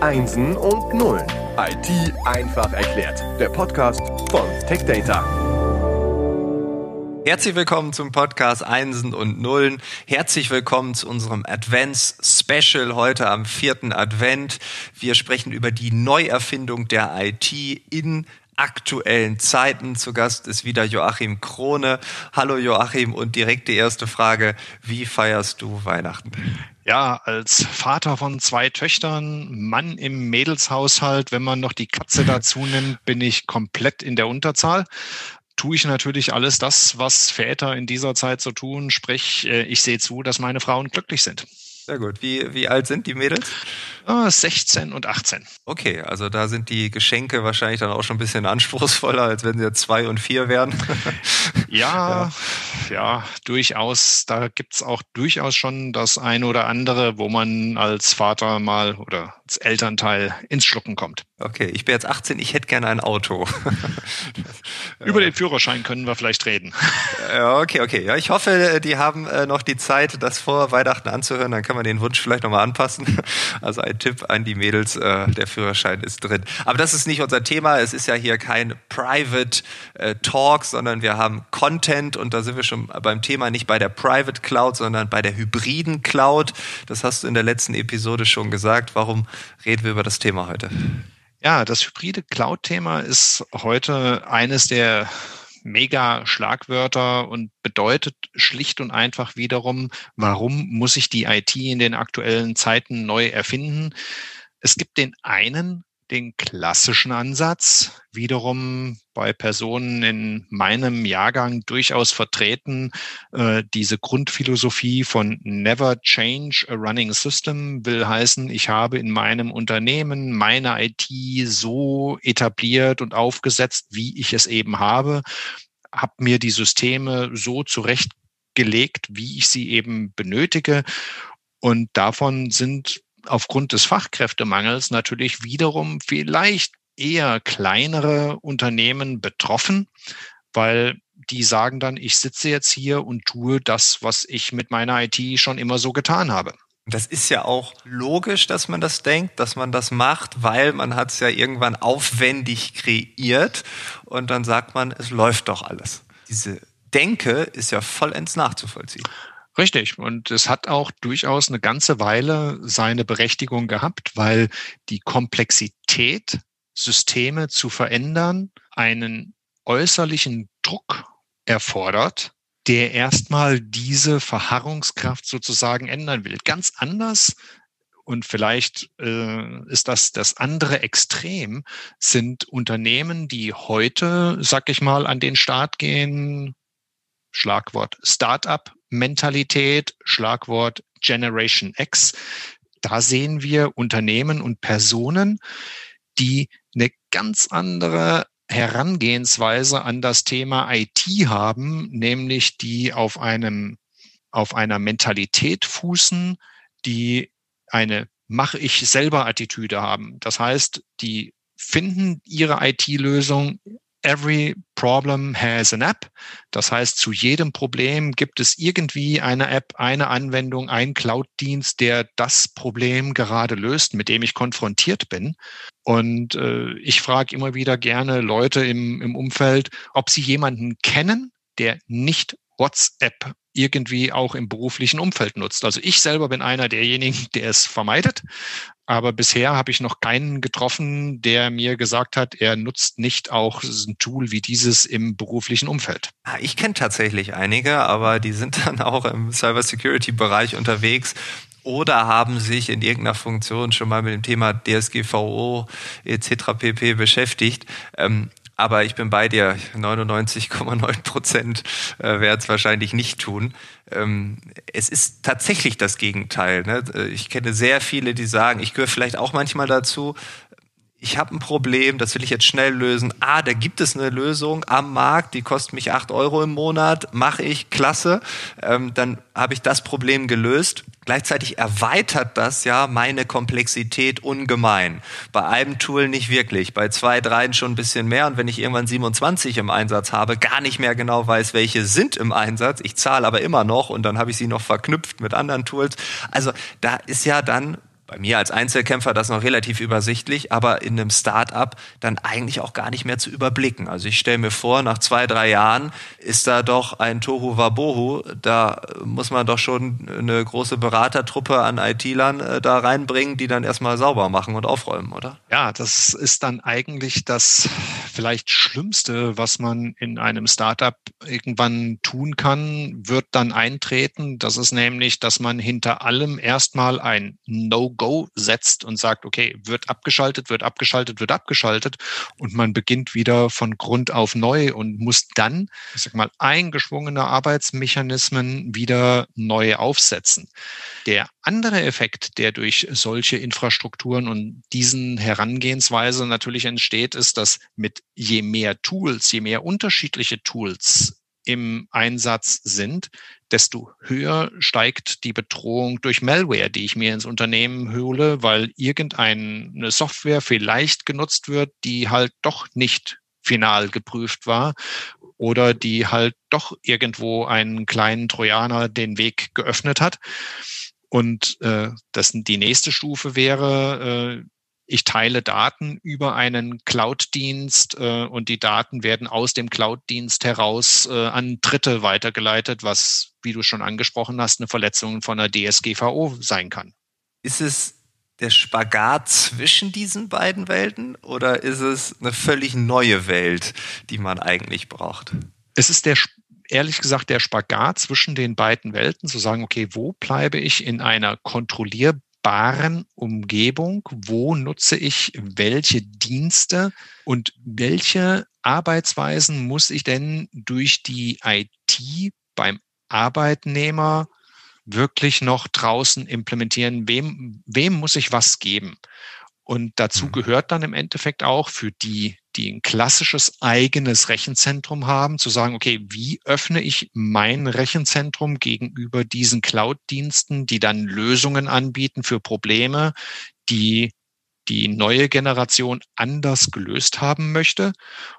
Einsen und Nullen. IT einfach erklärt. Der Podcast von TechData. Herzlich willkommen zum Podcast Einsen und Nullen. Herzlich willkommen zu unserem Advents Special heute am vierten Advent. Wir sprechen über die Neuerfindung der IT in aktuellen Zeiten. Zu Gast ist wieder Joachim Krone. Hallo Joachim und direkt die erste Frage. Wie feierst du Weihnachten? Ja, als Vater von zwei Töchtern, Mann im Mädelshaushalt, wenn man noch die Katze dazu nimmt, bin ich komplett in der Unterzahl. Tue ich natürlich alles das, was Väter in dieser Zeit so tun, sprich, äh, ich sehe zu, dass meine Frauen glücklich sind. Sehr gut. Wie, wie alt sind die Mädels? 16 und 18. Okay, also da sind die Geschenke wahrscheinlich dann auch schon ein bisschen anspruchsvoller, als wenn sie jetzt zwei und vier wären. ja, ja, ja, durchaus. Da gibt's auch durchaus schon das eine oder andere, wo man als Vater mal oder als Elternteil ins Schlucken kommt. Okay, ich bin jetzt 18, ich hätte gerne ein Auto. Über den Führerschein können wir vielleicht reden. Okay, okay. Ja, ich hoffe, die haben äh, noch die Zeit, das vor Weihnachten anzuhören. Dann kann man den Wunsch vielleicht nochmal anpassen. Also ein Tipp an die Mädels, äh, der Führerschein ist drin. Aber das ist nicht unser Thema. Es ist ja hier kein Private äh, Talk, sondern wir haben Content und da sind wir schon beim Thema nicht bei der Private Cloud, sondern bei der hybriden Cloud. Das hast du in der letzten Episode schon gesagt. Warum reden wir über das Thema heute? Ja, das hybride Cloud-Thema ist heute eines der mega Schlagwörter und bedeutet schlicht und einfach wiederum, warum muss ich die IT in den aktuellen Zeiten neu erfinden? Es gibt den einen den klassischen Ansatz, wiederum bei Personen in meinem Jahrgang durchaus vertreten. Äh, diese Grundphilosophie von Never Change a Running System will heißen, ich habe in meinem Unternehmen meine IT so etabliert und aufgesetzt, wie ich es eben habe, habe mir die Systeme so zurechtgelegt, wie ich sie eben benötige. Und davon sind aufgrund des Fachkräftemangels natürlich wiederum vielleicht eher kleinere Unternehmen betroffen, weil die sagen dann, ich sitze jetzt hier und tue das, was ich mit meiner IT schon immer so getan habe. Das ist ja auch logisch, dass man das denkt, dass man das macht, weil man hat es ja irgendwann aufwendig kreiert und dann sagt man, es läuft doch alles. Diese Denke ist ja vollends nachzuvollziehen. Richtig. Und es hat auch durchaus eine ganze Weile seine Berechtigung gehabt, weil die Komplexität, Systeme zu verändern, einen äußerlichen Druck erfordert, der erstmal diese Verharrungskraft sozusagen ändern will. Ganz anders und vielleicht äh, ist das das andere Extrem, sind Unternehmen, die heute, sag ich mal, an den Start gehen, Schlagwort Startup Mentalität, Schlagwort Generation X. Da sehen wir Unternehmen und Personen, die eine ganz andere Herangehensweise an das Thema IT haben, nämlich die auf einem, auf einer Mentalität fußen, die eine mache ich selber Attitüde haben. Das heißt, die finden ihre IT-Lösung Every problem has an app. Das heißt, zu jedem Problem gibt es irgendwie eine App, eine Anwendung, ein Cloud-Dienst, der das Problem gerade löst, mit dem ich konfrontiert bin. Und äh, ich frage immer wieder gerne Leute im, im Umfeld, ob sie jemanden kennen, der nicht WhatsApp irgendwie auch im beruflichen Umfeld nutzt. Also ich selber bin einer derjenigen, der es vermeidet. Aber bisher habe ich noch keinen getroffen, der mir gesagt hat, er nutzt nicht auch ein Tool wie dieses im beruflichen Umfeld. Ah, ich kenne tatsächlich einige, aber die sind dann auch im Cybersecurity-Bereich unterwegs oder haben sich in irgendeiner Funktion schon mal mit dem Thema DSGVO etc. pp. beschäftigt. Ähm, aber ich bin bei dir, 99,9 Prozent äh, werden es wahrscheinlich nicht tun. Ähm, es ist tatsächlich das Gegenteil. Ne? Äh, ich kenne sehr viele, die sagen, ich gehöre vielleicht auch manchmal dazu, ich habe ein Problem, das will ich jetzt schnell lösen. Ah, da gibt es eine Lösung am Markt, die kostet mich acht Euro im Monat, mache ich, klasse. Ähm, dann habe ich das Problem gelöst. Gleichzeitig erweitert das ja meine Komplexität ungemein. Bei einem Tool nicht wirklich, bei zwei, dreien schon ein bisschen mehr. Und wenn ich irgendwann 27 im Einsatz habe, gar nicht mehr genau weiß, welche sind im Einsatz, ich zahle aber immer noch und dann habe ich sie noch verknüpft mit anderen Tools. Also da ist ja dann bei mir als Einzelkämpfer das noch relativ übersichtlich, aber in einem Start-up dann eigentlich auch gar nicht mehr zu überblicken. Also ich stelle mir vor, nach zwei, drei Jahren ist da doch ein Tohu Wabohu. Da muss man doch schon eine große Beratertruppe an IT-Lern äh, da reinbringen, die dann erstmal sauber machen und aufräumen, oder? Ja, das ist dann eigentlich das vielleicht Schlimmste, was man in einem Startup irgendwann tun kann, wird dann eintreten. Das ist nämlich, dass man hinter allem erstmal ein No-Go setzt und sagt, okay, wird abgeschaltet, wird abgeschaltet, wird abgeschaltet und man beginnt wieder von Grund auf neu und muss dann, ich sag mal, eingeschwungene Arbeitsmechanismen wieder neu aufsetzen. Der andere Effekt, der durch solche Infrastrukturen und diesen Herangehensweise natürlich entsteht, ist, dass mit je mehr Tools, je mehr unterschiedliche Tools im Einsatz sind, desto höher steigt die Bedrohung durch Malware, die ich mir ins Unternehmen hole, weil irgendeine Software vielleicht genutzt wird, die halt doch nicht final geprüft war oder die halt doch irgendwo einen kleinen Trojaner den Weg geöffnet hat. Und äh, das die nächste Stufe wäre, äh, ich teile Daten über einen Cloud-Dienst äh, und die Daten werden aus dem Cloud-Dienst heraus äh, an Dritte weitergeleitet, was, wie du schon angesprochen hast, eine Verletzung von der DSGVO sein kann. Ist es der Spagat zwischen diesen beiden Welten oder ist es eine völlig neue Welt, die man eigentlich braucht? Es ist der ehrlich gesagt der Spagat zwischen den beiden Welten, zu sagen, okay, wo bleibe ich in einer kontrollierbaren nutzbaren Umgebung, wo nutze ich welche Dienste und welche Arbeitsweisen muss ich denn durch die IT beim Arbeitnehmer wirklich noch draußen implementieren? Wem, wem muss ich was geben? Und dazu mhm. gehört dann im Endeffekt auch für die, die ein klassisches eigenes Rechenzentrum haben, zu sagen, okay, wie öffne ich mein Rechenzentrum gegenüber diesen Cloud-Diensten, die dann Lösungen anbieten für Probleme, die die neue Generation anders gelöst haben möchte.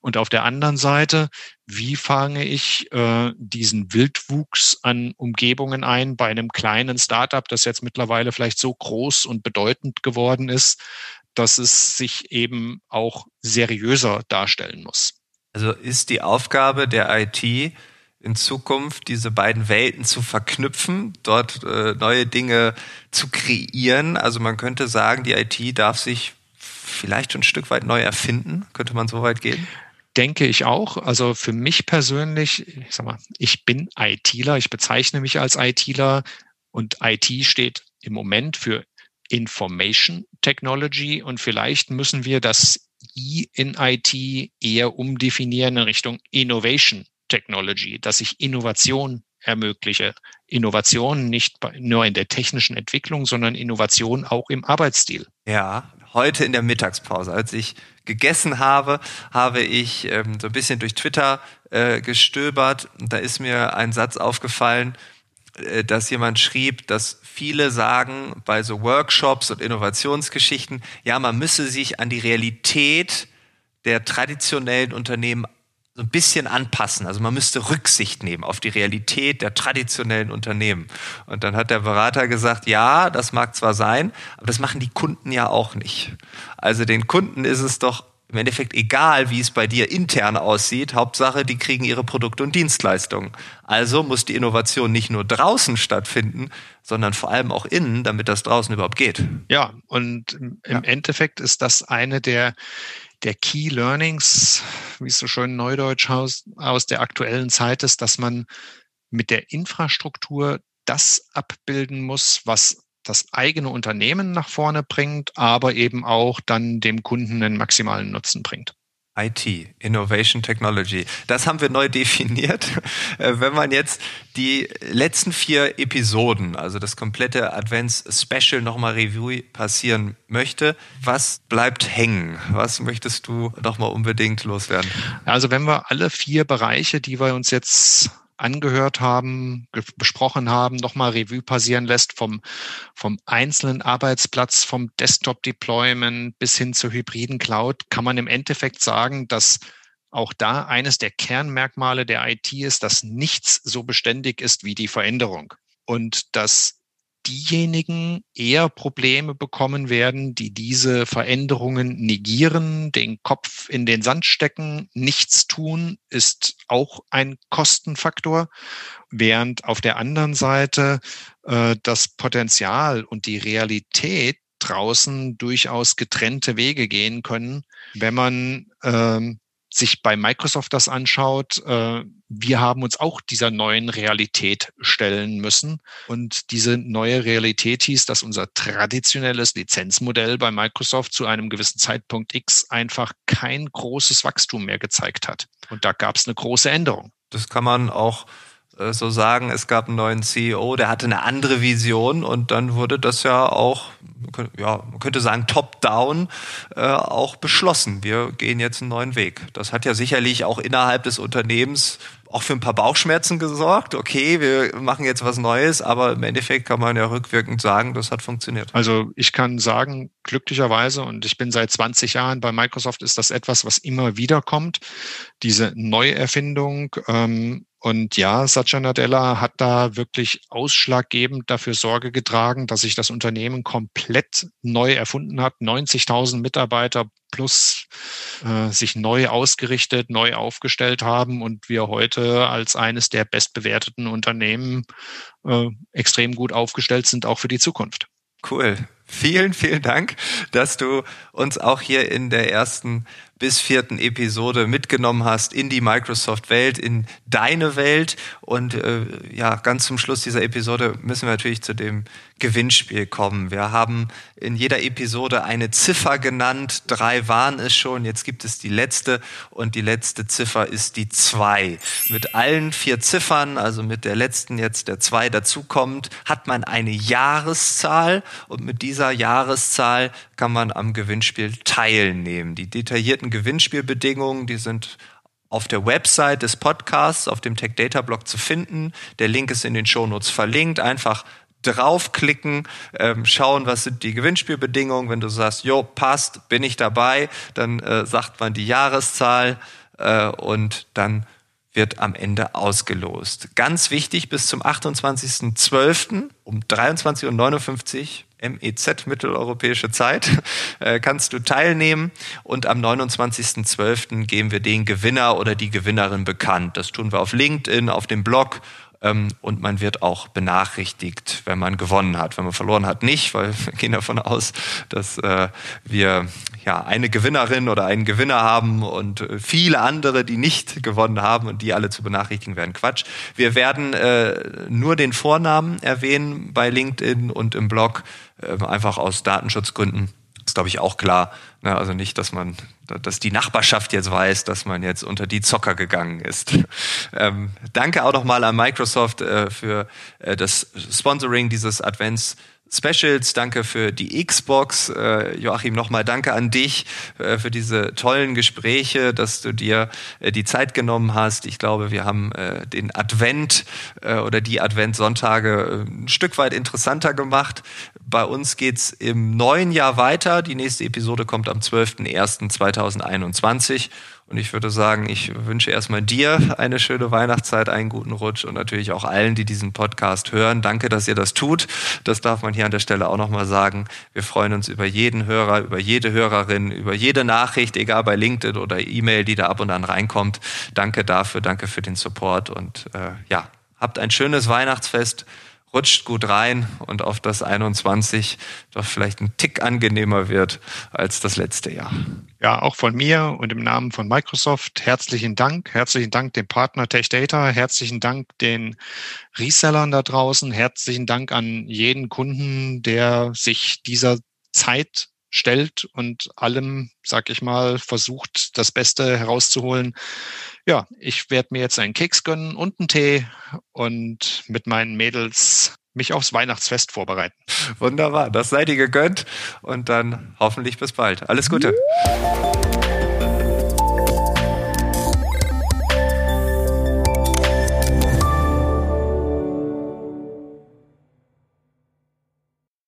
Und auf der anderen Seite, wie fange ich äh, diesen Wildwuchs an Umgebungen ein bei einem kleinen Startup, das jetzt mittlerweile vielleicht so groß und bedeutend geworden ist, dass es sich eben auch seriöser darstellen muss. Also ist die Aufgabe der IT, in Zukunft diese beiden Welten zu verknüpfen, dort äh, neue Dinge zu kreieren. Also man könnte sagen, die IT darf sich vielleicht schon ein Stück weit neu erfinden. Könnte man so weit gehen? Denke ich auch. Also für mich persönlich, ich sag mal, ich bin ITler, ich bezeichne mich als ITler und IT steht im Moment für Information Technology und vielleicht müssen wir das I in IT eher umdefinieren in Richtung Innovation Technology, dass ich Innovation ermögliche. Innovation nicht nur in der technischen Entwicklung, sondern Innovation auch im Arbeitsstil. Ja, heute in der Mittagspause, als ich gegessen habe, habe ich ähm, so ein bisschen durch Twitter äh, gestöbert. Und da ist mir ein Satz aufgefallen, dass jemand schrieb, dass viele sagen bei so Workshops und Innovationsgeschichten, ja, man müsse sich an die Realität der traditionellen Unternehmen so ein bisschen anpassen. Also man müsste Rücksicht nehmen auf die Realität der traditionellen Unternehmen. Und dann hat der Berater gesagt, ja, das mag zwar sein, aber das machen die Kunden ja auch nicht. Also den Kunden ist es doch im Endeffekt egal, wie es bei dir intern aussieht. Hauptsache, die kriegen ihre Produkte und Dienstleistungen. Also muss die Innovation nicht nur draußen stattfinden, sondern vor allem auch innen, damit das draußen überhaupt geht. Ja, und im ja. Endeffekt ist das eine der der Key Learnings, wie es so schön neudeutsch aus, aus der aktuellen Zeit ist, dass man mit der Infrastruktur das abbilden muss, was das eigene Unternehmen nach vorne bringt, aber eben auch dann dem Kunden einen maximalen Nutzen bringt. IT, Innovation Technology. Das haben wir neu definiert. Äh, wenn man jetzt die letzten vier Episoden, also das komplette Advents-Special nochmal Review passieren möchte, was bleibt hängen? Was möchtest du nochmal unbedingt loswerden? Also wenn wir alle vier Bereiche, die wir uns jetzt angehört haben, besprochen haben, nochmal Revue passieren lässt vom, vom einzelnen Arbeitsplatz, vom Desktop-Deployment bis hin zur hybriden Cloud, kann man im Endeffekt sagen, dass auch da eines der Kernmerkmale der IT ist, dass nichts so beständig ist wie die Veränderung. Und dass diejenigen eher Probleme bekommen werden, die diese Veränderungen negieren, den Kopf in den Sand stecken, nichts tun, ist auch ein Kostenfaktor, während auf der anderen Seite äh, das Potenzial und die Realität draußen durchaus getrennte Wege gehen können, wenn man ähm, sich bei Microsoft das anschaut, äh, wir haben uns auch dieser neuen Realität stellen müssen. Und diese neue Realität hieß, dass unser traditionelles Lizenzmodell bei Microsoft zu einem gewissen Zeitpunkt X einfach kein großes Wachstum mehr gezeigt hat. Und da gab es eine große Änderung. Das kann man auch so sagen, es gab einen neuen CEO, der hatte eine andere Vision und dann wurde das ja auch, ja, man könnte sagen, top-down äh, auch beschlossen. Wir gehen jetzt einen neuen Weg. Das hat ja sicherlich auch innerhalb des Unternehmens auch für ein paar Bauchschmerzen gesorgt. Okay, wir machen jetzt was Neues, aber im Endeffekt kann man ja rückwirkend sagen, das hat funktioniert. Also ich kann sagen, glücklicherweise, und ich bin seit 20 Jahren bei Microsoft, ist das etwas, was immer wieder kommt. Diese Neuerfindung, ähm, und ja, Satya Nadella hat da wirklich ausschlaggebend dafür Sorge getragen, dass sich das Unternehmen komplett neu erfunden hat. 90.000 Mitarbeiter plus äh, sich neu ausgerichtet, neu aufgestellt haben und wir heute als eines der bestbewerteten Unternehmen äh, extrem gut aufgestellt sind, auch für die Zukunft. Cool. Vielen, vielen Dank, dass du uns auch hier in der ersten bis vierten Episode mitgenommen hast in die Microsoft-Welt, in deine Welt. Und äh, ja, ganz zum Schluss dieser Episode müssen wir natürlich zu dem Gewinnspiel kommen. Wir haben in jeder Episode eine Ziffer genannt. Drei waren es schon. Jetzt gibt es die letzte und die letzte Ziffer ist die zwei. Mit allen vier Ziffern, also mit der letzten jetzt der zwei dazukommt, hat man eine Jahreszahl und mit dieser Jahreszahl kann man am Gewinnspiel teilnehmen. Die detaillierten Gewinnspielbedingungen, die sind auf der Website des Podcasts, auf dem Tech Data Blog zu finden. Der Link ist in den Shownotes verlinkt. Einfach draufklicken, ähm, schauen, was sind die Gewinnspielbedingungen. Wenn du sagst, jo, passt, bin ich dabei, dann äh, sagt man die Jahreszahl äh, und dann wird am Ende ausgelost. Ganz wichtig, bis zum 28.12. um 23.59 Uhr MEZ, mitteleuropäische Zeit, äh, kannst du teilnehmen und am 29.12. geben wir den Gewinner oder die Gewinnerin bekannt. Das tun wir auf LinkedIn, auf dem Blog ähm, und man wird auch benachrichtigt, wenn man gewonnen hat. Wenn man verloren hat, nicht, weil wir gehen davon aus, dass äh, wir ja eine Gewinnerin oder einen Gewinner haben und äh, viele andere, die nicht gewonnen haben und die alle zu benachrichtigen werden. Quatsch. Wir werden äh, nur den Vornamen erwähnen bei LinkedIn und im Blog, äh, einfach aus Datenschutzgründen ist, glaube ich, auch klar. Ne? Also nicht, dass man, dass die Nachbarschaft jetzt weiß, dass man jetzt unter die Zocker gegangen ist. Ähm, danke auch nochmal an Microsoft äh, für äh, das Sponsoring dieses Advents. Specials. Danke für die Xbox. Äh, Joachim, nochmal danke an dich äh, für diese tollen Gespräche, dass du dir äh, die Zeit genommen hast. Ich glaube, wir haben äh, den Advent äh, oder die Adventssonntage äh, ein Stück weit interessanter gemacht. Bei uns geht's im neuen Jahr weiter. Die nächste Episode kommt am 12.01.2021. Und ich würde sagen, ich wünsche erstmal dir eine schöne Weihnachtszeit, einen guten Rutsch und natürlich auch allen, die diesen Podcast hören. Danke, dass ihr das tut. Das darf man hier an der Stelle auch nochmal sagen. Wir freuen uns über jeden Hörer, über jede Hörerin, über jede Nachricht, egal bei LinkedIn oder E-Mail, die da ab und an reinkommt. Danke dafür, danke für den Support und äh, ja, habt ein schönes Weihnachtsfest rutscht gut rein und auf das 21 doch vielleicht ein Tick angenehmer wird als das letzte Jahr. Ja, auch von mir und im Namen von Microsoft herzlichen Dank. Herzlichen Dank dem Partner TechData. Herzlichen Dank den Resellern da draußen. Herzlichen Dank an jeden Kunden, der sich dieser Zeit stellt und allem, sag ich mal, versucht, das Beste herauszuholen. Ja, ich werde mir jetzt einen Keks gönnen und einen Tee und mit meinen Mädels mich aufs Weihnachtsfest vorbereiten. Wunderbar, das seid ihr gegönnt und dann hoffentlich bis bald. Alles Gute.